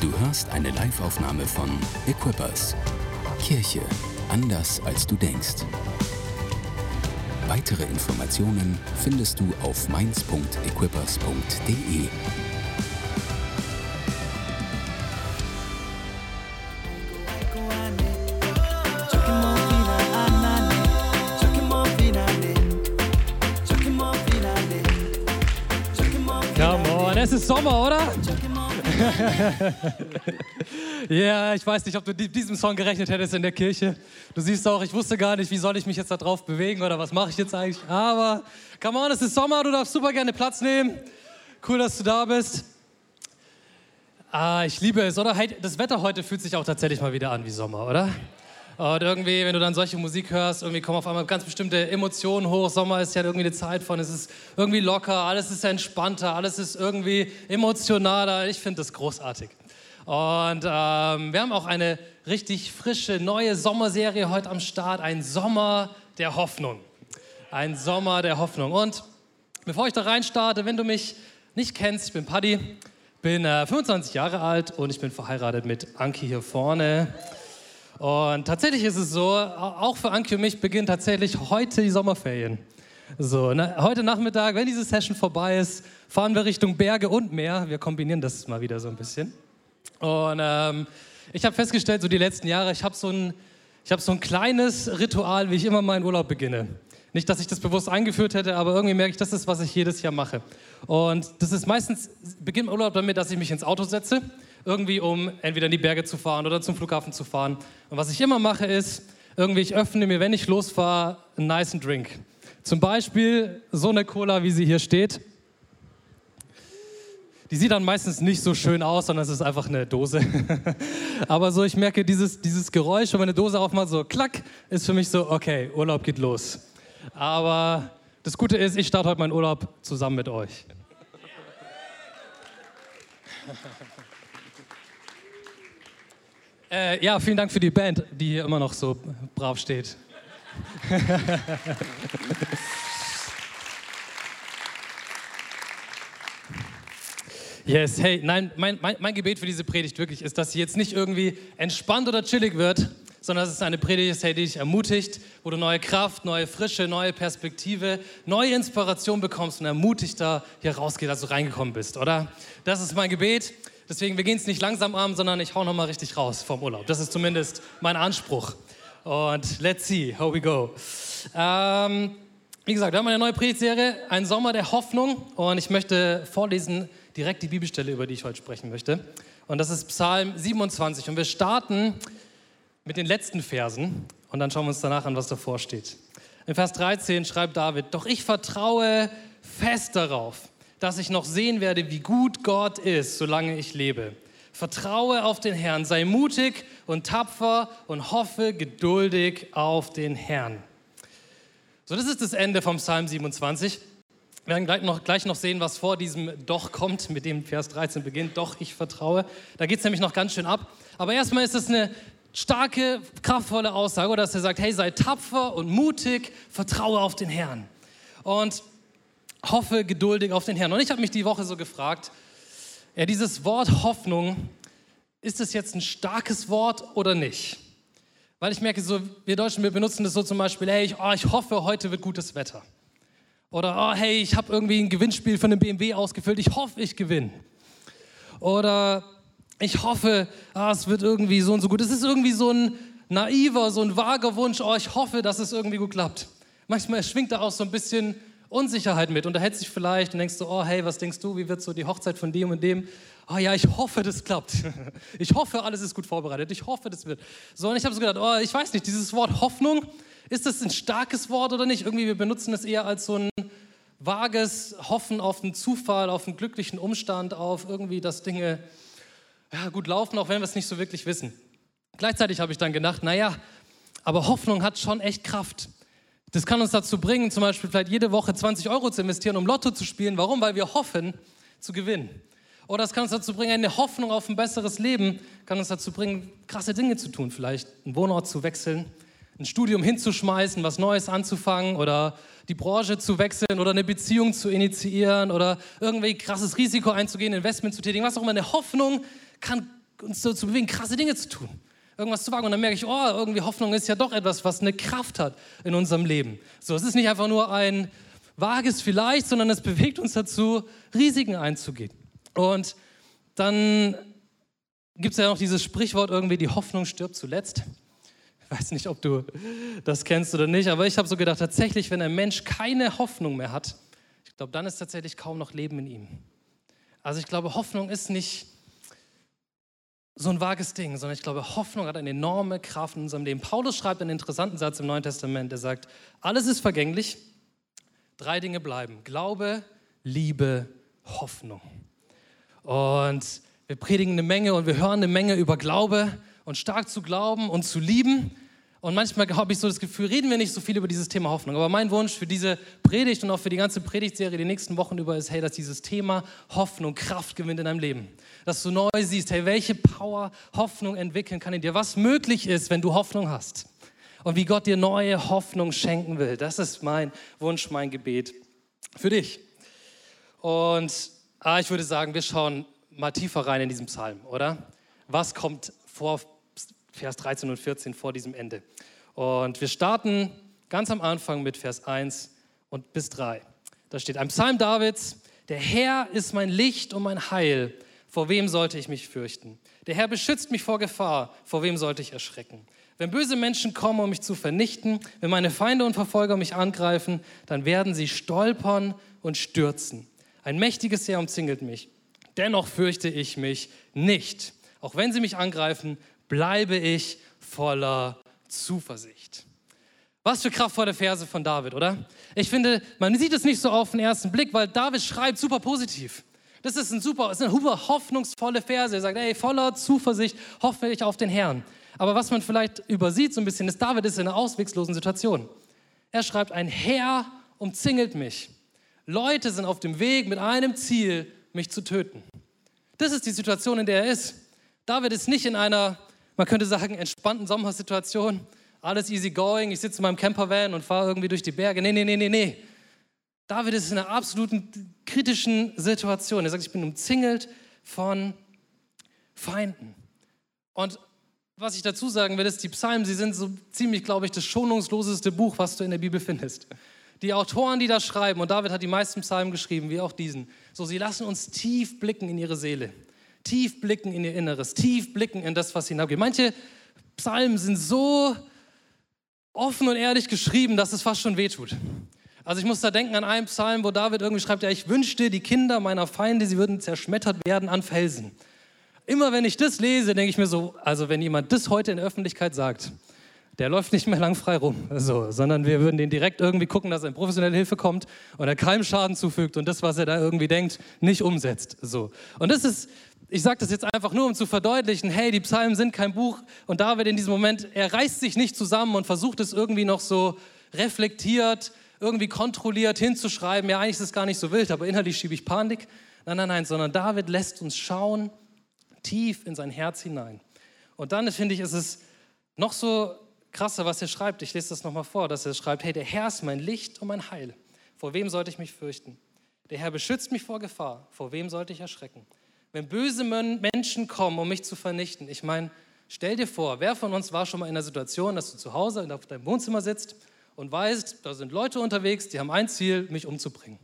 Du hörst eine Live-Aufnahme von Equippers. Kirche anders als du denkst. Weitere Informationen findest du auf mainz.equippers.de. Come on, es ist Sommer, oder? Ja, ich weiß nicht, ob du mit diesem Song gerechnet hättest in der Kirche. Du siehst auch, ich wusste gar nicht, wie soll ich mich jetzt da drauf bewegen oder was mache ich jetzt eigentlich. Aber, come on, es ist Sommer, du darfst super gerne Platz nehmen. Cool, dass du da bist. Ah, ich liebe es, oder? Das Wetter heute fühlt sich auch tatsächlich mal wieder an wie Sommer, oder? Und irgendwie, wenn du dann solche Musik hörst, irgendwie kommen auf einmal ganz bestimmte Emotionen hoch. Sommer ist ja irgendwie eine Zeit von, es ist irgendwie locker, alles ist entspannter, alles ist irgendwie emotionaler. Ich finde das großartig. Und ähm, wir haben auch eine richtig frische neue Sommerserie heute am Start, ein Sommer der Hoffnung. Ein Sommer der Hoffnung. Und bevor ich da rein starte, wenn du mich nicht kennst, ich bin Paddy, bin äh, 25 Jahre alt und ich bin verheiratet mit Anki hier vorne. Und tatsächlich ist es so, auch für Anki und mich beginnen tatsächlich heute die Sommerferien. So, ne, heute Nachmittag, wenn diese Session vorbei ist, fahren wir Richtung Berge und Meer. Wir kombinieren das mal wieder so ein bisschen. Und ähm, ich habe festgestellt, so die letzten Jahre, ich habe so, hab so ein kleines Ritual, wie ich immer meinen Urlaub beginne. Nicht, dass ich das bewusst eingeführt hätte, aber irgendwie merke ich, das ist, was ich jedes Jahr mache. Und das ist meistens, beginnt Urlaub damit, dass ich mich ins Auto setze, irgendwie um entweder in die Berge zu fahren oder zum Flughafen zu fahren. Und was ich immer mache, ist, irgendwie, ich öffne mir, wenn ich losfahre, einen nice Drink. Zum Beispiel so eine Cola, wie sie hier steht. Die sieht dann meistens nicht so schön aus, sondern es ist einfach eine Dose. Aber so, ich merke dieses, dieses Geräusch, wenn eine Dose aufmacht, so klack, ist für mich so, okay, Urlaub geht los. Aber das Gute ist, ich starte heute meinen Urlaub zusammen mit euch. Äh, ja, vielen Dank für die Band, die hier immer noch so brav steht. Yes, hey, nein, mein, mein, mein Gebet für diese Predigt wirklich ist, dass sie jetzt nicht irgendwie entspannt oder chillig wird, sondern dass es eine Predigt ist, hey, die dich ermutigt, wo du neue Kraft, neue Frische, neue Perspektive, neue Inspiration bekommst und ermutigter hier rausgehst, als du reingekommen bist, oder? Das ist mein Gebet. Deswegen, wir gehen es nicht langsam an, sondern ich hau nochmal richtig raus vom Urlaub. Das ist zumindest mein Anspruch. Und let's see how we go. Ähm, wie gesagt, wir haben eine neue Predigtserie, ein Sommer der Hoffnung. Und ich möchte vorlesen direkt die Bibelstelle, über die ich heute sprechen möchte. Und das ist Psalm 27. Und wir starten mit den letzten Versen. Und dann schauen wir uns danach an, was davor steht. In Vers 13 schreibt David, doch ich vertraue fest darauf, dass ich noch sehen werde, wie gut Gott ist, solange ich lebe. Vertraue auf den Herrn, sei mutig und tapfer und hoffe geduldig auf den Herrn. So, das ist das Ende vom Psalm 27. Wir werden gleich noch, gleich noch sehen, was vor diesem Doch kommt, mit dem Vers 13 beginnt. Doch, ich vertraue. Da geht es nämlich noch ganz schön ab. Aber erstmal ist es eine starke, kraftvolle Aussage, dass er sagt, hey, sei tapfer und mutig, vertraue auf den Herrn. Und hoffe geduldig auf den Herrn. Und ich habe mich die Woche so gefragt, ja, dieses Wort Hoffnung, ist es jetzt ein starkes Wort oder nicht? Weil ich merke, so, wir Deutschen, wir benutzen das so zum Beispiel, hey, ich, oh, ich hoffe, heute wird gutes Wetter. Oder, oh, hey, ich habe irgendwie ein Gewinnspiel von einem BMW ausgefüllt, ich hoffe, ich gewinne. Oder, ich hoffe, ah, es wird irgendwie so und so gut. Es ist irgendwie so ein naiver, so ein vager Wunsch, oh, ich hoffe, dass es irgendwie gut klappt. Manchmal schwingt da auch so ein bisschen Unsicherheit mit. Und da hältst dich vielleicht und denkst so, oh, hey, was denkst du, wie wird so die Hochzeit von dem und dem? Oh ja, ich hoffe, das klappt. Ich hoffe, alles ist gut vorbereitet. Ich hoffe, das wird. So, und ich habe so gedacht, oh, ich weiß nicht, dieses Wort Hoffnung, ist das ein starkes Wort oder nicht? Irgendwie, wir benutzen es eher als so ein vages Hoffen auf einen Zufall, auf einen glücklichen Umstand, auf irgendwie, dass Dinge ja, gut laufen, auch wenn wir es nicht so wirklich wissen. Gleichzeitig habe ich dann gedacht, naja, aber Hoffnung hat schon echt Kraft. Das kann uns dazu bringen, zum Beispiel vielleicht jede Woche 20 Euro zu investieren, um Lotto zu spielen. Warum? Weil wir hoffen zu gewinnen. Oder es kann uns dazu bringen, eine Hoffnung auf ein besseres Leben, kann uns dazu bringen, krasse Dinge zu tun, vielleicht einen Wohnort zu wechseln, ein Studium hinzuschmeißen, was Neues anzufangen oder die Branche zu wechseln oder eine Beziehung zu initiieren oder irgendwie krasses Risiko einzugehen, Investment zu tätigen, was auch immer. Eine Hoffnung kann uns dazu bewegen, krasse Dinge zu tun. Irgendwas zu wagen. Und dann merke ich, oh, irgendwie Hoffnung ist ja doch etwas, was eine Kraft hat in unserem Leben. So, es ist nicht einfach nur ein vages Vielleicht, sondern es bewegt uns dazu, Risiken einzugehen. Und dann gibt es ja noch dieses Sprichwort irgendwie, die Hoffnung stirbt zuletzt. Ich weiß nicht, ob du das kennst oder nicht, aber ich habe so gedacht, tatsächlich, wenn ein Mensch keine Hoffnung mehr hat, ich glaube, dann ist tatsächlich kaum noch Leben in ihm. Also ich glaube, Hoffnung ist nicht so ein vages Ding, sondern ich glaube, Hoffnung hat eine enorme Kraft in unserem Leben. Paulus schreibt einen interessanten Satz im Neuen Testament, der sagt, alles ist vergänglich, drei Dinge bleiben. Glaube, Liebe, Hoffnung. Und wir predigen eine Menge und wir hören eine Menge über Glaube und stark zu glauben und zu lieben. Und manchmal habe ich so das Gefühl, reden wir nicht so viel über dieses Thema Hoffnung. Aber mein Wunsch für diese Predigt und auch für die ganze Predigtserie die nächsten Wochen über ist, hey, dass dieses Thema Hoffnung Kraft gewinnt in deinem Leben. Dass du neu siehst, hey, welche Power Hoffnung entwickeln kann in dir. Was möglich ist, wenn du Hoffnung hast. Und wie Gott dir neue Hoffnung schenken will. Das ist mein Wunsch, mein Gebet für dich. Und ah, ich würde sagen, wir schauen mal tiefer rein in diesen Psalm, oder? Was kommt vor Vers 13 und 14 vor diesem Ende. Und wir starten ganz am Anfang mit Vers 1 und bis 3. Da steht ein Psalm Davids, der Herr ist mein Licht und mein Heil, vor wem sollte ich mich fürchten? Der Herr beschützt mich vor Gefahr, vor wem sollte ich erschrecken? Wenn böse Menschen kommen, um mich zu vernichten, wenn meine Feinde und Verfolger mich angreifen, dann werden sie stolpern und stürzen. Ein mächtiges Heer umzingelt mich. Dennoch fürchte ich mich nicht. Auch wenn sie mich angreifen, bleibe ich voller Zuversicht. Was für kraftvolle Verse von David, oder? Ich finde, man sieht es nicht so auf den ersten Blick, weil David schreibt super positiv. Das ist ein super, ist eine super hoffnungsvolle Verse. Er sagt, ey, voller Zuversicht hoffe ich auf den Herrn. Aber was man vielleicht übersieht so ein bisschen, ist, David ist in einer ausweglosen Situation. Er schreibt, ein Herr umzingelt mich. Leute sind auf dem Weg mit einem Ziel, mich zu töten. Das ist die Situation, in der er ist. David ist nicht in einer man könnte sagen, entspannten Sommersituation, alles easy going, ich sitze in meinem Campervan und fahre irgendwie durch die Berge. Nee, nee, nee, nee, nee. David ist in einer absoluten kritischen Situation. Er sagt, ich bin umzingelt von Feinden. Und was ich dazu sagen will, ist, die Psalmen, sie sind so ziemlich, glaube ich, das schonungsloseste Buch, was du in der Bibel findest. Die Autoren, die das schreiben, und David hat die meisten Psalmen geschrieben, wie auch diesen, so sie lassen uns tief blicken in ihre Seele tief blicken in ihr Inneres, tief blicken in das, was hinabgeht. Manche Psalmen sind so offen und ehrlich geschrieben, dass es fast schon wehtut. Also ich muss da denken an einen Psalm, wo David irgendwie schreibt, ja, ich wünschte, die Kinder meiner Feinde, sie würden zerschmettert werden an Felsen. Immer wenn ich das lese, denke ich mir so, also wenn jemand das heute in der Öffentlichkeit sagt, der läuft nicht mehr lang frei rum, so, sondern wir würden den direkt irgendwie gucken, dass er in professionelle Hilfe kommt und er keinem Schaden zufügt und das, was er da irgendwie denkt, nicht umsetzt. So. Und das ist, ich sage das jetzt einfach nur, um zu verdeutlichen, hey, die Psalmen sind kein Buch und David in diesem Moment, er reißt sich nicht zusammen und versucht es irgendwie noch so reflektiert, irgendwie kontrolliert hinzuschreiben. Ja, eigentlich ist es gar nicht so wild, aber innerlich schiebe ich Panik. Nein, nein, nein, sondern David lässt uns schauen tief in sein Herz hinein. Und dann finde ich, ist es noch so krasser, was er schreibt. Ich lese das nochmal vor, dass er schreibt, hey, der Herr ist mein Licht und mein Heil. Vor wem sollte ich mich fürchten? Der Herr beschützt mich vor Gefahr. Vor wem sollte ich erschrecken? Wenn böse Menschen kommen, um mich zu vernichten, ich meine, stell dir vor, wer von uns war schon mal in der Situation, dass du zu Hause auf deinem Wohnzimmer sitzt und weißt, da sind Leute unterwegs, die haben ein Ziel, mich umzubringen.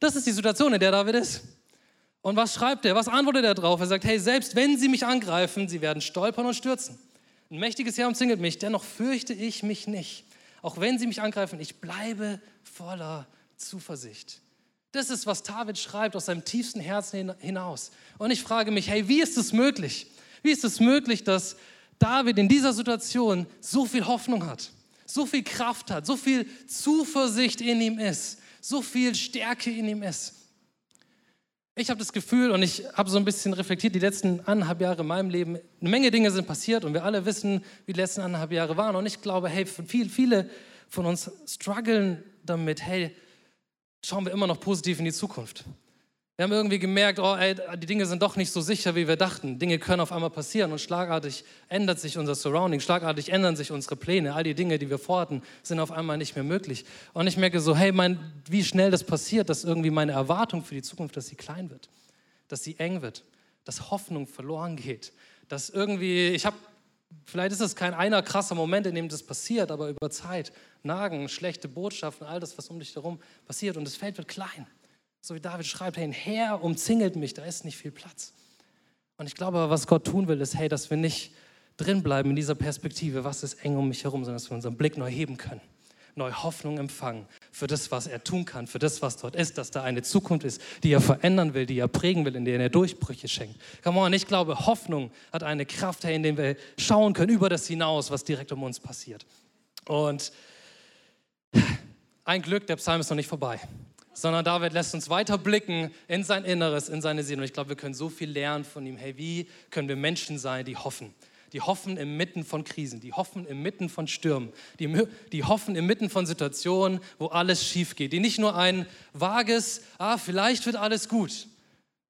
Das ist die Situation, in der David ist. Und was schreibt er? Was antwortet er darauf? Er sagt, hey, selbst wenn sie mich angreifen, sie werden stolpern und stürzen. Ein mächtiges Heer umzingelt mich, dennoch fürchte ich mich nicht. Auch wenn sie mich angreifen, ich bleibe voller Zuversicht. Das ist, was David schreibt aus seinem tiefsten Herzen hinaus. Und ich frage mich, hey, wie ist es möglich? Wie ist es möglich, dass David in dieser Situation so viel Hoffnung hat, so viel Kraft hat, so viel Zuversicht in ihm ist, so viel Stärke in ihm ist? Ich habe das Gefühl und ich habe so ein bisschen reflektiert, die letzten anderthalb Jahre in meinem Leben, eine Menge Dinge sind passiert und wir alle wissen, wie die letzten anderthalb Jahre waren. Und ich glaube, hey, viel, viele von uns strugglen damit, hey, schauen wir immer noch positiv in die Zukunft. Wir haben irgendwie gemerkt, oh, ey, die Dinge sind doch nicht so sicher, wie wir dachten. Dinge können auf einmal passieren und schlagartig ändert sich unser Surrounding, schlagartig ändern sich unsere Pläne. All die Dinge, die wir vorhatten, sind auf einmal nicht mehr möglich. Und ich merke so, hey, mein, wie schnell das passiert, dass irgendwie meine Erwartung für die Zukunft, dass sie klein wird, dass sie eng wird, dass Hoffnung verloren geht. Dass irgendwie, ich habe, vielleicht ist es kein einer krasser Moment, in dem das passiert, aber über Zeit, Nagen, schlechte Botschaften, all das, was um dich herum passiert und das Feld wird klein. So wie David schreibt, hey, Herr umzingelt mich, da ist nicht viel Platz. Und ich glaube, was Gott tun will, ist, hey, dass wir nicht drinbleiben in dieser Perspektive, was ist eng um mich herum, sondern dass wir unseren Blick neu heben können, neu Hoffnung empfangen für das, was er tun kann, für das, was dort ist, dass da eine Zukunft ist, die er verändern will, die er prägen will, in der er Durchbrüche schenkt. Come on, ich glaube, Hoffnung hat eine Kraft, hey, in der wir schauen können über das hinaus, was direkt um uns passiert. Und ein Glück, der Psalm ist noch nicht vorbei sondern David lässt uns weiter blicken in sein Inneres, in seine Seele. Und ich glaube, wir können so viel lernen von ihm. Hey, wie können wir Menschen sein, die hoffen? Die hoffen inmitten von Krisen, die hoffen inmitten von Stürmen, die, die hoffen inmitten von Situationen, wo alles schief geht, die nicht nur ein vages, ah, vielleicht wird alles gut,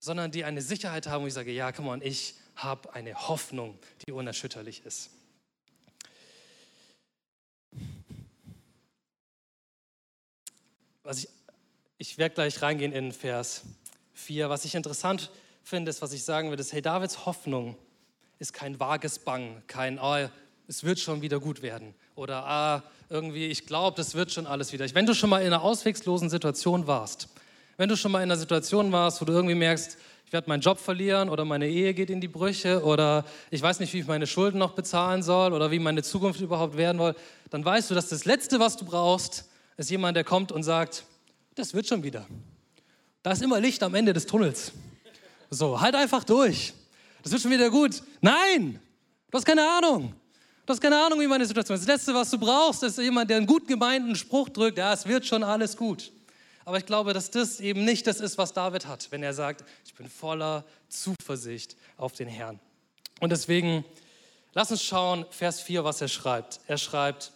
sondern die eine Sicherheit haben, wo ich sage, ja, come on, ich habe eine Hoffnung, die unerschütterlich ist. Was ich ich werde gleich reingehen in Vers 4. Was ich interessant finde, ist, was ich sagen würde, ist, hey, Davids Hoffnung ist kein vages Bang, kein, oh, es wird schon wieder gut werden. Oder, ah, irgendwie, ich glaube, das wird schon alles wieder. Wenn du schon mal in einer ausweglosen Situation warst, wenn du schon mal in einer Situation warst, wo du irgendwie merkst, ich werde meinen Job verlieren oder meine Ehe geht in die Brüche oder ich weiß nicht, wie ich meine Schulden noch bezahlen soll oder wie meine Zukunft überhaupt werden soll, dann weißt du, dass das Letzte, was du brauchst, ist jemand, der kommt und sagt, das wird schon wieder. Da ist immer Licht am Ende des Tunnels. So, halt einfach durch. Das wird schon wieder gut. Nein, du hast keine Ahnung. Du hast keine Ahnung, wie meine Situation ist. Das Letzte, was du brauchst, ist jemand, der einen gut gemeinten Spruch drückt, ja, es wird schon alles gut. Aber ich glaube, dass das eben nicht das ist, was David hat, wenn er sagt, ich bin voller Zuversicht auf den Herrn. Und deswegen, lass uns schauen, Vers 4, was er schreibt. Er schreibt,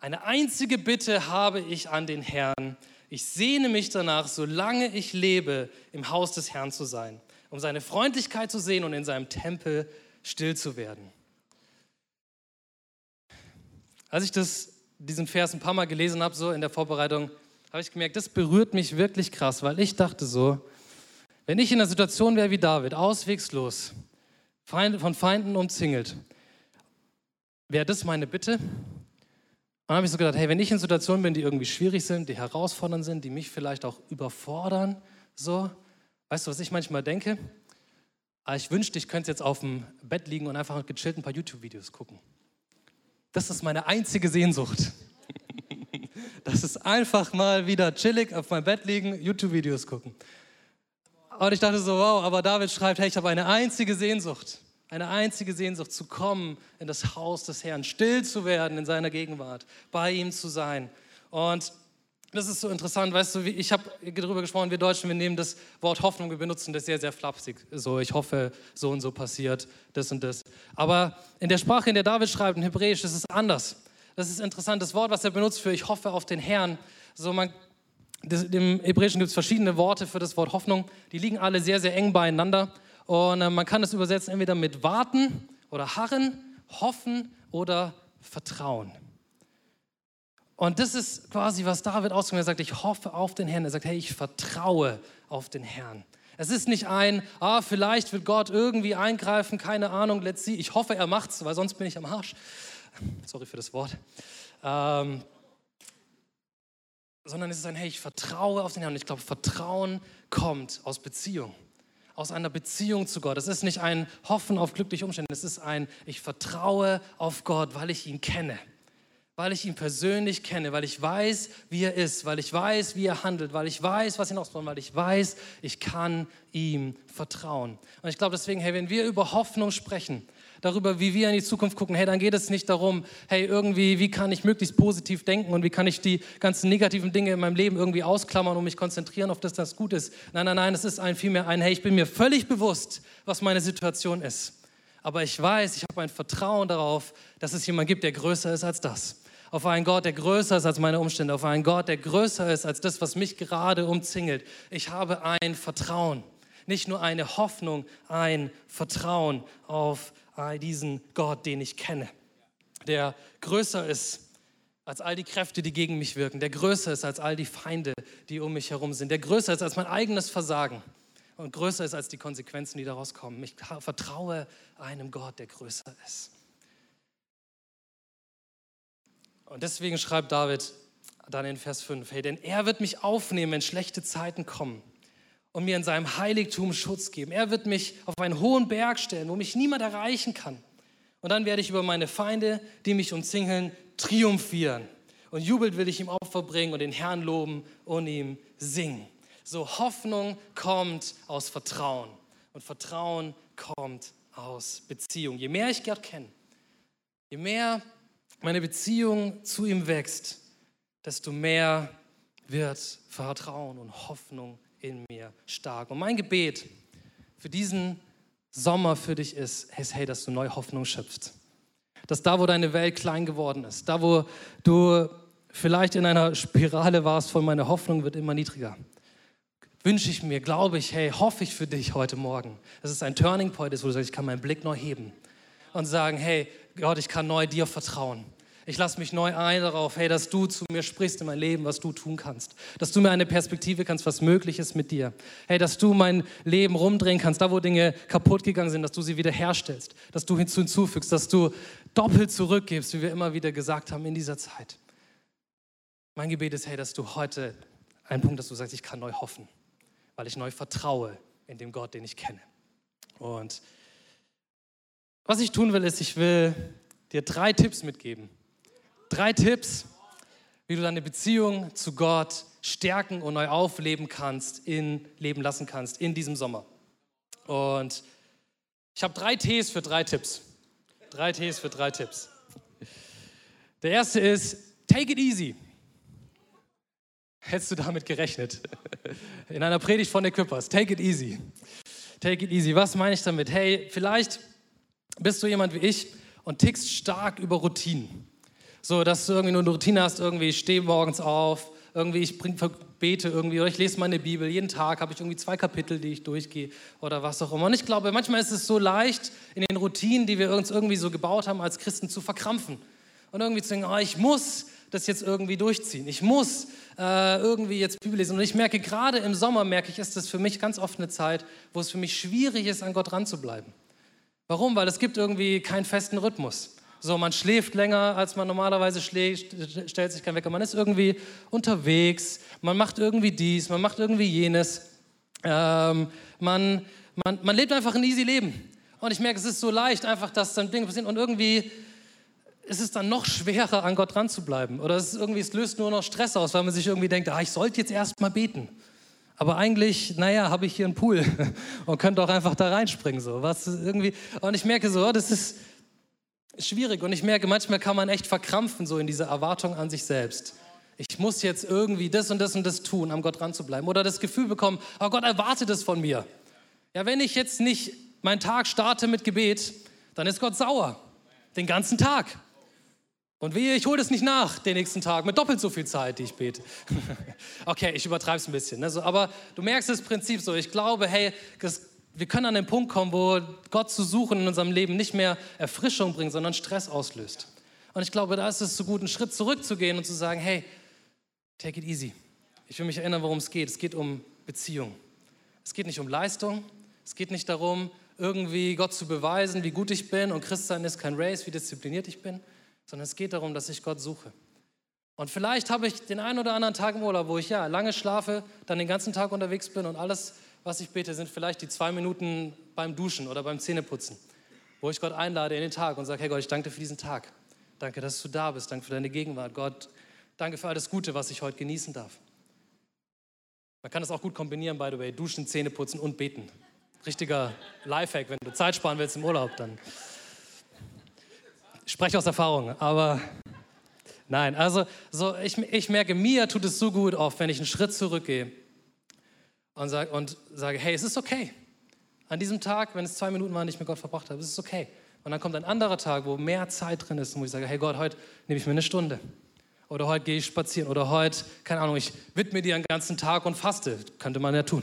eine einzige Bitte habe ich an den Herrn, ich sehne mich danach, solange ich lebe, im Haus des Herrn zu sein, um seine Freundlichkeit zu sehen und in seinem Tempel still zu werden. Als ich das, diesen Vers ein paar Mal gelesen habe, so in der Vorbereitung, habe ich gemerkt, das berührt mich wirklich krass, weil ich dachte so, wenn ich in einer Situation wäre wie David, auswegslos, von Feinden umzingelt, wäre das meine Bitte? Dann habe ich so gedacht, hey, wenn ich in Situationen bin, die irgendwie schwierig sind, die herausfordernd sind, die mich vielleicht auch überfordern, so, weißt du, was ich manchmal denke? Ah, ich wünschte, ich könnte jetzt auf dem Bett liegen und einfach gechillt ein paar YouTube-Videos gucken. Das ist meine einzige Sehnsucht. Das ist einfach mal wieder chillig auf meinem Bett liegen, YouTube-Videos gucken. Und ich dachte so, wow, aber David schreibt, hey, ich habe eine einzige Sehnsucht eine einzige Sehnsucht zu kommen in das Haus des Herrn, still zu werden in seiner Gegenwart, bei ihm zu sein. Und das ist so interessant, weißt du, ich habe darüber gesprochen, wir Deutschen, wir nehmen das Wort Hoffnung, wir benutzen das sehr, sehr flapsig. So, ich hoffe, so und so passiert, das und das. Aber in der Sprache, in der David schreibt, in Hebräisch, ist es anders. Das ist ein interessantes Wort, was er benutzt für ich hoffe auf den Herrn. So, man, das, Im Hebräischen gibt es verschiedene Worte für das Wort Hoffnung. Die liegen alle sehr, sehr eng beieinander. Und äh, man kann es übersetzen entweder mit warten oder harren, hoffen oder vertrauen. Und das ist quasi, was David ausdrückt. Er sagt, ich hoffe auf den Herrn. Er sagt, hey, ich vertraue auf den Herrn. Es ist nicht ein, ah, vielleicht wird Gott irgendwie eingreifen, keine Ahnung, let's see. Ich hoffe, er macht's, weil sonst bin ich am Arsch. Sorry für das Wort. Ähm, sondern es ist ein, hey, ich vertraue auf den Herrn. Und ich glaube, Vertrauen kommt aus Beziehung aus einer Beziehung zu Gott. Es ist nicht ein Hoffen auf glückliche Umstände, es ist ein Ich vertraue auf Gott, weil ich ihn kenne. Weil ich ihn persönlich kenne, weil ich weiß, wie er ist, weil ich weiß, wie er handelt, weil ich weiß, was ihn ausmacht, weil ich weiß, ich kann ihm vertrauen. Und ich glaube deswegen, hey, wenn wir über Hoffnung sprechen, darüber, wie wir in die Zukunft gucken, hey, dann geht es nicht darum, hey, irgendwie, wie kann ich möglichst positiv denken und wie kann ich die ganzen negativen Dinge in meinem Leben irgendwie ausklammern und mich konzentrieren auf das, das gut ist. Nein, nein, nein, es ist ein vielmehr ein, hey, ich bin mir völlig bewusst, was meine Situation ist. Aber ich weiß, ich habe ein Vertrauen darauf, dass es jemand gibt, der größer ist als das. Auf einen Gott, der größer ist als meine Umstände. Auf einen Gott, der größer ist als das, was mich gerade umzingelt. Ich habe ein Vertrauen. Nicht nur eine Hoffnung, ein Vertrauen auf diesen Gott, den ich kenne, der größer ist als all die Kräfte, die gegen mich wirken, der größer ist als all die Feinde, die um mich herum sind, der größer ist als mein eigenes Versagen. und größer ist als die Konsequenzen, die daraus kommen. Ich vertraue einem Gott, der größer ist. Und deswegen schreibt David dann in Vers 5, hey, denn er wird mich aufnehmen, wenn schlechte Zeiten kommen und mir in seinem Heiligtum Schutz geben. Er wird mich auf einen hohen Berg stellen, wo mich niemand erreichen kann. Und dann werde ich über meine Feinde, die mich umzingeln, triumphieren. Und jubelt will ich ihm Opfer bringen und den Herrn loben und ihm singen. So Hoffnung kommt aus Vertrauen und Vertrauen kommt aus Beziehung. Je mehr ich Gott kenne, je mehr meine Beziehung zu ihm wächst, desto mehr wird Vertrauen und Hoffnung in mir stark. Und mein Gebet für diesen Sommer für dich ist, hey, dass du neue Hoffnung schöpfst. Dass da, wo deine Welt klein geworden ist, da, wo du vielleicht in einer Spirale warst von meiner Hoffnung wird immer niedriger, wünsche ich mir, glaube ich, hey, hoffe ich für dich heute Morgen, dass es ein Turning Point ist, wo du sagst, ich kann meinen Blick neu heben und sagen, hey, Gott, ich kann neu dir vertrauen. Ich lasse mich neu ein darauf, hey, dass du zu mir sprichst in mein Leben, was du tun kannst. Dass du mir eine Perspektive kannst, was möglich ist mit dir. Hey, dass du mein Leben rumdrehen kannst, da wo Dinge kaputt gegangen sind, dass du sie wieder herstellst, dass du hinzufügst, dass du doppelt zurückgibst, wie wir immer wieder gesagt haben in dieser Zeit. Mein Gebet ist, hey, dass du heute einen Punkt, dass du sagst, ich kann neu hoffen, weil ich neu vertraue in dem Gott, den ich kenne. Und was ich tun will, ist, ich will dir drei Tipps mitgeben, Drei Tipps, wie du deine Beziehung zu Gott stärken und neu aufleben kannst, in, leben lassen kannst in diesem Sommer. Und ich habe drei Ts für drei Tipps. Drei Ts für drei Tipps. Der erste ist, take it easy. Hättest du damit gerechnet? In einer Predigt von Equippers, take it easy. Take it easy. Was meine ich damit? Hey, vielleicht bist du jemand wie ich und tickst stark über Routinen. So, dass du irgendwie nur eine Routine hast, irgendwie ich stehe morgens auf, irgendwie ich bring, bete irgendwie oder ich lese meine Bibel. Jeden Tag habe ich irgendwie zwei Kapitel, die ich durchgehe oder was auch immer. Und ich glaube, manchmal ist es so leicht, in den Routinen, die wir uns irgendwie so gebaut haben als Christen, zu verkrampfen. Und irgendwie zu denken, oh, ich muss das jetzt irgendwie durchziehen. Ich muss äh, irgendwie jetzt Bibel lesen. Und ich merke, gerade im Sommer merke ich, ist das für mich ganz oft eine Zeit, wo es für mich schwierig ist, an Gott ranzubleiben. Warum? Weil es gibt irgendwie keinen festen Rhythmus. So, man schläft länger, als man normalerweise schläft, stellt sich kein Wecker. Man ist irgendwie unterwegs, man macht irgendwie dies, man macht irgendwie jenes. Ähm, man, man, man lebt einfach ein easy Leben. Und ich merke, es ist so leicht, einfach, dass dann Dinge passieren. Und irgendwie ist es dann noch schwerer, an Gott dran zu bleiben. Oder es, ist irgendwie, es löst nur noch Stress aus, weil man sich irgendwie denkt, ah, ich sollte jetzt erst mal beten. Aber eigentlich, naja, habe ich hier einen Pool und könnte auch einfach da reinspringen. So. Was irgendwie, und ich merke so, das ist, schwierig und ich merke, manchmal kann man echt verkrampfen so in dieser Erwartung an sich selbst. Ich muss jetzt irgendwie das und das und das tun, am Gott dran zu bleiben. Oder das Gefühl bekommen, oh Gott erwartet es von mir. Ja, wenn ich jetzt nicht meinen Tag starte mit Gebet, dann ist Gott sauer. Den ganzen Tag. Und wehe, ich hole das nicht nach den nächsten Tag mit doppelt so viel Zeit, die ich bete. okay, ich übertreibe es ein bisschen. Ne? So, aber du merkst das Prinzip so. Ich glaube, hey, das wir können an den Punkt kommen, wo Gott zu suchen in unserem Leben nicht mehr Erfrischung bringt, sondern Stress auslöst. Und ich glaube, da ist es so gut, einen Schritt zurückzugehen und zu sagen, hey, take it easy. Ich will mich erinnern, worum es geht. Es geht um Beziehung. Es geht nicht um Leistung. Es geht nicht darum, irgendwie Gott zu beweisen, wie gut ich bin. Und Christsein ist kein Race, wie diszipliniert ich bin. Sondern es geht darum, dass ich Gott suche. Und vielleicht habe ich den einen oder anderen Tag im Urlaub, wo ich ja lange schlafe, dann den ganzen Tag unterwegs bin und alles was ich bete, sind vielleicht die zwei Minuten beim Duschen oder beim Zähneputzen, wo ich Gott einlade in den Tag und sage, hey Gott, ich danke dir für diesen Tag. Danke, dass du da bist. Danke für deine Gegenwart. Gott, danke für alles Gute, was ich heute genießen darf. Man kann das auch gut kombinieren, by the way. Duschen, Zähneputzen und beten. Richtiger Lifehack, wenn du Zeit sparen willst im Urlaub, dann. Ich spreche aus Erfahrung, aber nein, also so, ich, ich merke, mir tut es so gut oft, wenn ich einen Schritt zurückgehe und sage, und sage, hey, es ist okay. An diesem Tag, wenn es zwei Minuten waren, die ich mit Gott verbracht habe, es ist okay. Und dann kommt ein anderer Tag, wo mehr Zeit drin ist, wo ich sage, hey Gott, heute nehme ich mir eine Stunde. Oder heute gehe ich spazieren. Oder heute, keine Ahnung, ich widme dir einen ganzen Tag und faste. Könnte man ja tun.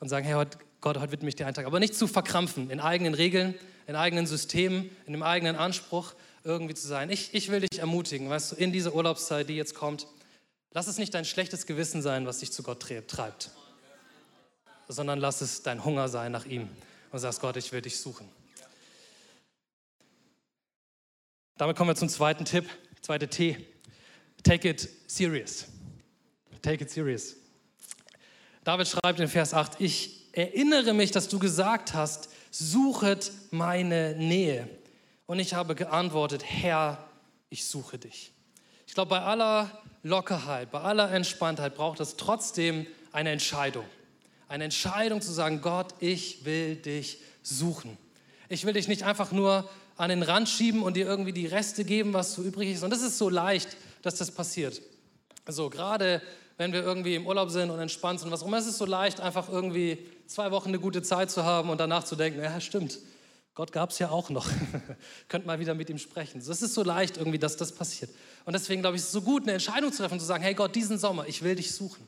Und sagen, hey heute, Gott, heute widme ich dir einen Tag. Aber nicht zu verkrampfen in eigenen Regeln, in eigenen Systemen, in dem eigenen Anspruch irgendwie zu sein. Ich, ich will dich ermutigen, weißt du, in dieser Urlaubszeit, die jetzt kommt, lass es nicht dein schlechtes Gewissen sein, was dich zu Gott treibt sondern lass es dein Hunger sein nach ihm und sagst, Gott, ich will dich suchen. Damit kommen wir zum zweiten Tipp, zweite T. Take it serious. Take it serious. David schreibt in Vers 8, ich erinnere mich, dass du gesagt hast, suchet meine Nähe. Und ich habe geantwortet, Herr, ich suche dich. Ich glaube, bei aller Lockerheit, bei aller Entspanntheit braucht es trotzdem eine Entscheidung. Eine Entscheidung zu sagen, Gott, ich will dich suchen. Ich will dich nicht einfach nur an den Rand schieben und dir irgendwie die Reste geben, was so übrig ist. Und das ist so leicht, dass das passiert. Also gerade wenn wir irgendwie im Urlaub sind und entspannt sind, was auch immer, es ist so leicht, einfach irgendwie zwei Wochen eine gute Zeit zu haben und danach zu denken, ja stimmt, Gott gab es ja auch noch. Könnt mal wieder mit ihm sprechen. Es ist so leicht irgendwie, dass das passiert. Und deswegen glaube ich, ist es so gut, eine Entscheidung zu treffen, zu sagen, hey Gott, diesen Sommer, ich will dich suchen.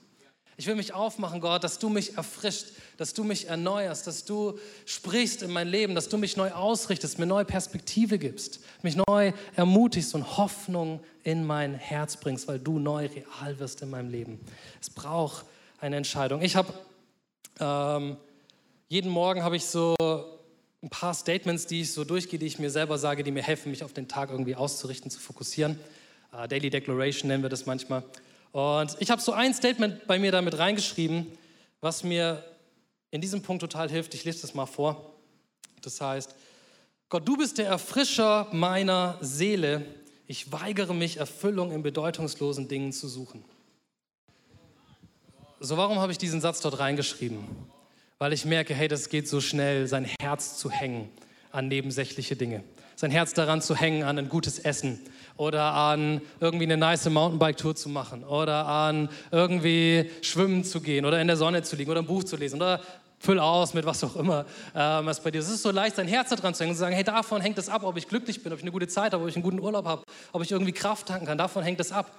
Ich will mich aufmachen, Gott, dass du mich erfrischt, dass du mich erneuerst, dass du sprichst in mein Leben, dass du mich neu ausrichtest, mir neue Perspektive gibst, mich neu ermutigst und Hoffnung in mein Herz bringst, weil du neu real wirst in meinem Leben. Es braucht eine Entscheidung. Ich habe ähm, jeden Morgen habe ich so ein paar Statements, die ich so durchgehe, die ich mir selber sage, die mir helfen, mich auf den Tag irgendwie auszurichten, zu fokussieren. Uh, Daily Declaration nennen wir das manchmal. Und ich habe so ein Statement bei mir damit reingeschrieben, was mir in diesem Punkt total hilft. Ich lese das mal vor. Das heißt, Gott, du bist der Erfrischer meiner Seele. Ich weigere mich, Erfüllung in bedeutungslosen Dingen zu suchen. So, warum habe ich diesen Satz dort reingeschrieben? Weil ich merke, hey, das geht so schnell, sein Herz zu hängen an nebensächliche Dinge. Sein Herz daran zu hängen an ein gutes Essen, oder an irgendwie eine nice Mountainbike-Tour zu machen oder an irgendwie schwimmen zu gehen oder in der Sonne zu liegen oder ein Buch zu lesen oder füll aus mit was auch immer, ähm, was bei dir ist. Es ist so leicht, sein Herz daran zu hängen und zu sagen, hey, davon hängt es ab, ob ich glücklich bin, ob ich eine gute Zeit habe, ob ich einen guten Urlaub habe, ob ich irgendwie Kraft tanken kann. Davon hängt es ab.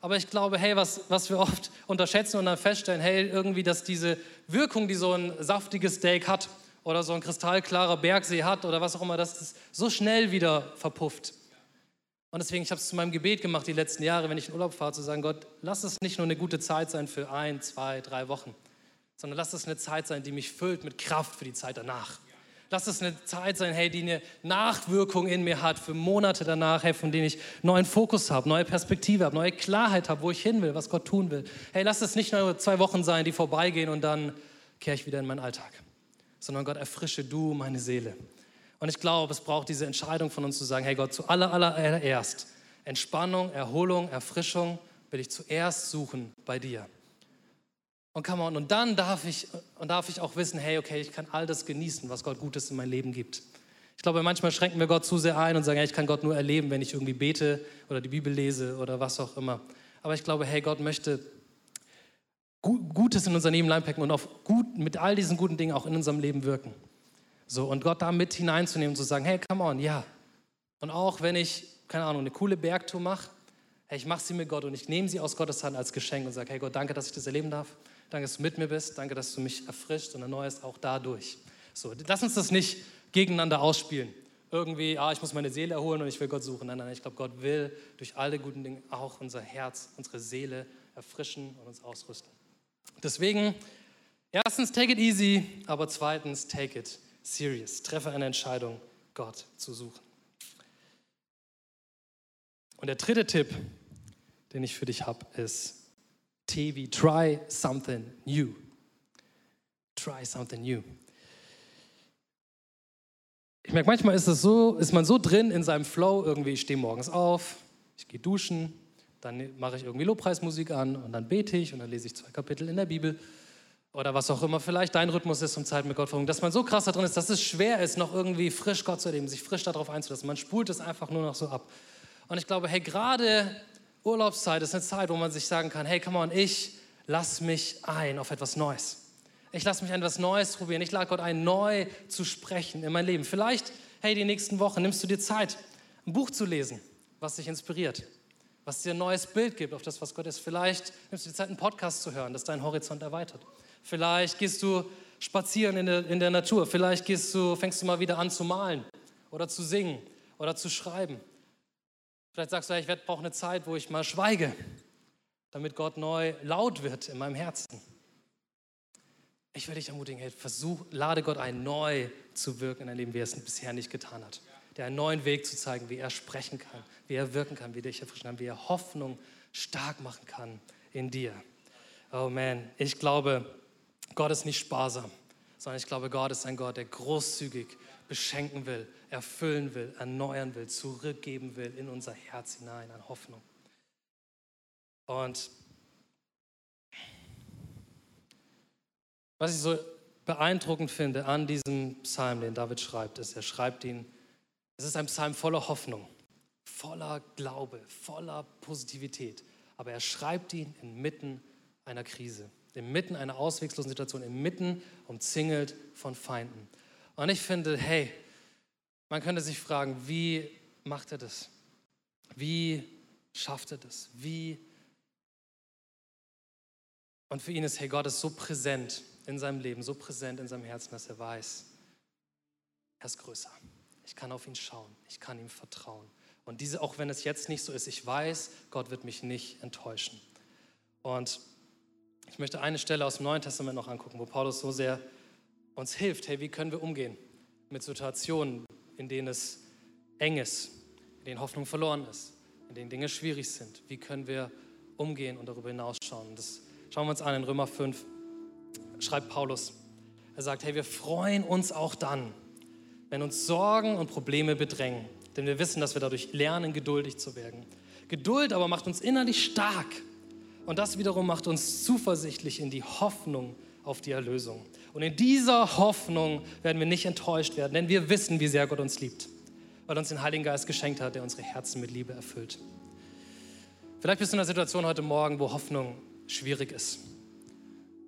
Aber ich glaube, hey, was, was wir oft unterschätzen und dann feststellen, hey, irgendwie, dass diese Wirkung, die so ein saftiges Steak hat oder so ein kristallklarer Bergsee hat oder was auch immer, dass das so schnell wieder verpufft. Und deswegen, ich habe es zu meinem Gebet gemacht die letzten Jahre, wenn ich in Urlaub fahre, zu sagen, Gott, lass es nicht nur eine gute Zeit sein für ein, zwei, drei Wochen, sondern lass es eine Zeit sein, die mich füllt mit Kraft für die Zeit danach. Lass es eine Zeit sein, hey, die eine Nachwirkung in mir hat für Monate danach, hey, von denen ich neuen Fokus habe, neue Perspektive habe, neue Klarheit habe, wo ich hin will, was Gott tun will. Hey, lass es nicht nur zwei Wochen sein, die vorbeigehen und dann kehre ich wieder in meinen Alltag, sondern Gott, erfrische du meine Seele. Und ich glaube, es braucht diese Entscheidung von uns zu sagen, hey Gott, zu aller, allererst Entspannung, Erholung, Erfrischung will ich zuerst suchen bei dir. Und come on, und dann darf ich, und darf ich auch wissen, hey, okay, ich kann all das genießen, was Gott Gutes in mein Leben gibt. Ich glaube, manchmal schränken wir Gott zu sehr ein und sagen, hey, ich kann Gott nur erleben, wenn ich irgendwie bete oder die Bibel lese oder was auch immer. Aber ich glaube, hey, Gott möchte Gutes in unser Leben reinpacken und auf gut, mit all diesen guten Dingen auch in unserem Leben wirken. So, und Gott da mit hineinzunehmen und zu sagen, hey, come on, ja. Und auch wenn ich, keine Ahnung, eine coole Bergtour mache, hey, ich mache sie mit Gott und ich nehme sie aus Gottes Hand als Geschenk und sage, hey Gott, danke, dass ich das erleben darf. Danke, dass du mit mir bist. Danke, dass du mich erfrischt und erneuerst auch dadurch. So, lass uns das nicht gegeneinander ausspielen. Irgendwie, ah, ich muss meine Seele erholen und ich will Gott suchen. Nein, nein, ich glaube, Gott will durch alle guten Dinge auch unser Herz, unsere Seele erfrischen und uns ausrüsten. Deswegen, erstens, take it easy, aber zweitens, take it serious. Treffe eine Entscheidung, Gott zu suchen. Und der dritte Tipp, den ich für dich habe, ist T wie try something new. Try something new. Ich merke, manchmal ist es so, ist man so drin in seinem Flow, irgendwie, ich stehe morgens auf, ich gehe duschen, dann mache ich irgendwie Lobpreismusik an und dann bete ich und dann lese ich zwei Kapitel in der Bibel oder was auch immer vielleicht dein Rhythmus ist, um Zeit mit Gott verbringen, dass man so krass da drin ist, dass es schwer ist, noch irgendwie frisch Gott zu erleben, sich frisch darauf einzulassen. Man spult es einfach nur noch so ab. Und ich glaube, hey, gerade Urlaubszeit ist eine Zeit, wo man sich sagen kann, hey, come on, ich lass mich ein auf etwas Neues. Ich lasse mich ein etwas Neues probieren. Ich lade Gott ein, neu zu sprechen in mein Leben. Vielleicht, hey, die nächsten Wochen nimmst du dir Zeit, ein Buch zu lesen, was dich inspiriert, was dir ein neues Bild gibt auf das, was Gott ist. Vielleicht nimmst du dir Zeit, einen Podcast zu hören, das deinen Horizont erweitert. Vielleicht gehst du spazieren in der, in der Natur. Vielleicht gehst du, fängst du mal wieder an zu malen oder zu singen oder zu schreiben. Vielleicht sagst du, ich brauche eine Zeit, wo ich mal schweige, damit Gott neu laut wird in meinem Herzen. ich will dich ermutigen, hey, versuch, lade Gott ein, neu zu wirken in deinem Leben, wie er es bisher nicht getan hat. Der einen neuen Weg zu zeigen, wie er sprechen kann, wie er wirken kann, wie er dich erfrischen kann, wie er Hoffnung stark machen kann in dir. Oh man, ich glaube, Gott ist nicht sparsam, sondern ich glaube, Gott ist ein Gott, der großzügig beschenken will, erfüllen will, erneuern will, zurückgeben will in unser Herz hinein an Hoffnung. Und was ich so beeindruckend finde an diesem Psalm, den David schreibt, ist, er schreibt ihn, es ist ein Psalm voller Hoffnung, voller Glaube, voller Positivität. Aber er schreibt ihn inmitten einer Krise, inmitten einer ausweglosen Situation, inmitten umzingelt von Feinden. Und ich finde, hey, man könnte sich fragen, wie macht er das? Wie schafft er das? Wie? Und für ihn ist, hey, Gott ist so präsent in seinem Leben, so präsent in seinem Herzen, dass er weiß, er ist größer. Ich kann auf ihn schauen, ich kann ihm vertrauen. Und diese, auch wenn es jetzt nicht so ist, ich weiß, Gott wird mich nicht enttäuschen. Und ich möchte eine Stelle aus dem Neuen Testament noch angucken, wo Paulus so sehr uns hilft. Hey, wie können wir umgehen mit Situationen, in denen es eng ist, in denen Hoffnung verloren ist, in denen Dinge schwierig sind? Wie können wir umgehen und darüber hinausschauen? Das schauen wir uns an in Römer 5, schreibt Paulus. Er sagt, hey, wir freuen uns auch dann, wenn uns Sorgen und Probleme bedrängen, denn wir wissen, dass wir dadurch lernen, geduldig zu werden. Geduld aber macht uns innerlich stark und das wiederum macht uns zuversichtlich in die Hoffnung auf die Erlösung. Und in dieser Hoffnung werden wir nicht enttäuscht werden, denn wir wissen, wie sehr Gott uns liebt, weil uns den Heiligen Geist geschenkt hat, der unsere Herzen mit Liebe erfüllt. Vielleicht bist du in einer Situation heute Morgen, wo Hoffnung schwierig ist.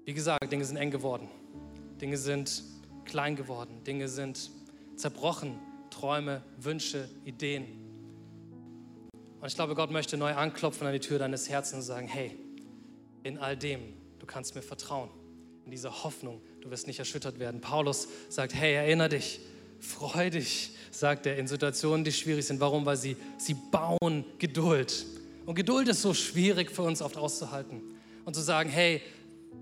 Wie gesagt, Dinge sind eng geworden. Dinge sind klein geworden. Dinge sind zerbrochen. Träume, Wünsche, Ideen. Und ich glaube, Gott möchte neu anklopfen an die Tür deines Herzens und sagen, hey, in all dem, du kannst mir vertrauen. In dieser Hoffnung, du wirst nicht erschüttert werden. Paulus sagt, hey, erinnere dich, freu dich, sagt er, in Situationen, die schwierig sind. Warum? Weil sie, sie bauen Geduld. Und Geduld ist so schwierig für uns oft auszuhalten. Und zu sagen, hey,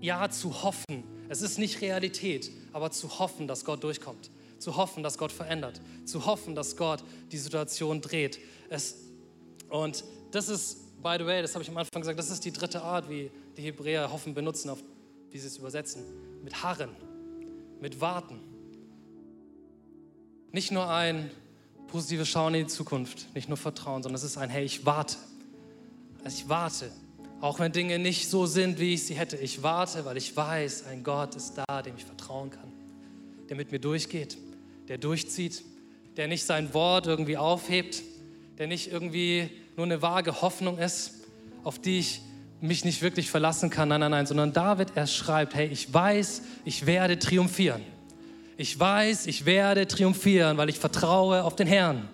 ja, zu hoffen. Es ist nicht Realität, aber zu hoffen, dass Gott durchkommt. Zu hoffen, dass Gott verändert. Zu hoffen, dass Gott die Situation dreht. Es, und das ist, by the way, das habe ich am Anfang gesagt, das ist die dritte Art, wie die Hebräer hoffen benutzen, auf, wie sie es übersetzen. Mit Harren, mit Warten. Nicht nur ein positives Schauen in die Zukunft, nicht nur Vertrauen, sondern es ist ein, hey, ich warte. Also ich warte auch wenn Dinge nicht so sind, wie ich sie hätte. Ich warte, weil ich weiß, ein Gott ist da, dem ich vertrauen kann, der mit mir durchgeht, der durchzieht, der nicht sein Wort irgendwie aufhebt, der nicht irgendwie nur eine vage Hoffnung ist, auf die ich mich nicht wirklich verlassen kann. Nein, nein, nein, sondern David, er schreibt, hey, ich weiß, ich werde triumphieren. Ich weiß, ich werde triumphieren, weil ich vertraue auf den Herrn.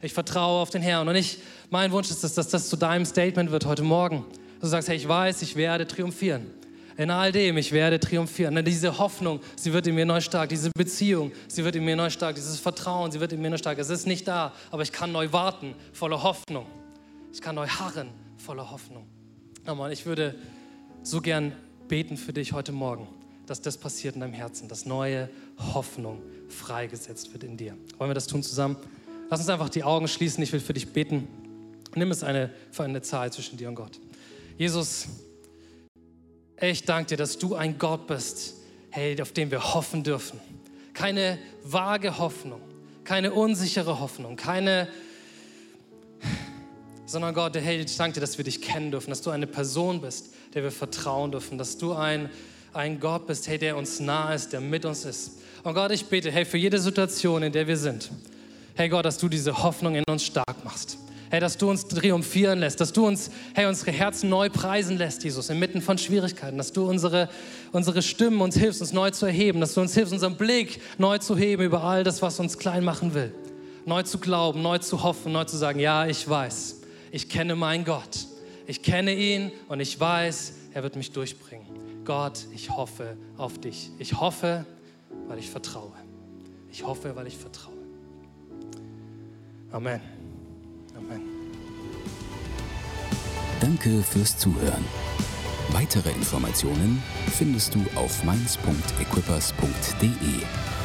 Ich vertraue auf den Herrn. Und ich, mein Wunsch ist, dass das zu deinem Statement wird heute Morgen. Du sagst, hey, ich weiß, ich werde triumphieren. In all dem, ich werde triumphieren. Denn diese Hoffnung, sie wird in mir neu stark. Diese Beziehung, sie wird in mir neu stark. Dieses Vertrauen, sie wird in mir neu stark. Es ist nicht da, aber ich kann neu warten, voller Hoffnung. Ich kann neu harren, voller Hoffnung. Nochmal, ich würde so gern beten für dich heute Morgen, dass das passiert in deinem Herzen, dass neue Hoffnung freigesetzt wird in dir. Wollen wir das tun zusammen? Lass uns einfach die Augen schließen. Ich will für dich beten. Nimm es eine, für eine Zahl zwischen dir und Gott. Jesus, ich danke dir, dass du ein Gott bist, hey, auf den wir hoffen dürfen. Keine vage Hoffnung, keine unsichere Hoffnung, keine, sondern Gott, hey, ich danke dir, dass wir dich kennen dürfen, dass du eine Person bist, der wir vertrauen dürfen, dass du ein, ein Gott bist, hey, der uns nah ist, der mit uns ist. Und Gott, ich bete, hey, für jede Situation, in der wir sind, hey Gott, dass du diese Hoffnung in uns stark machst. Hey, dass du uns triumphieren lässt, dass du uns, hey, unsere Herzen neu preisen lässt, Jesus, inmitten von Schwierigkeiten, dass du unsere, unsere Stimmen uns hilfst, uns neu zu erheben, dass du uns hilfst, unseren Blick neu zu heben über all das, was uns klein machen will. Neu zu glauben, neu zu hoffen, neu zu sagen, ja, ich weiß, ich kenne meinen Gott. Ich kenne ihn und ich weiß, er wird mich durchbringen. Gott, ich hoffe auf dich. Ich hoffe, weil ich vertraue. Ich hoffe, weil ich vertraue. Amen. Amen. Danke fürs Zuhören. Weitere Informationen findest du auf mainz.equippers.de.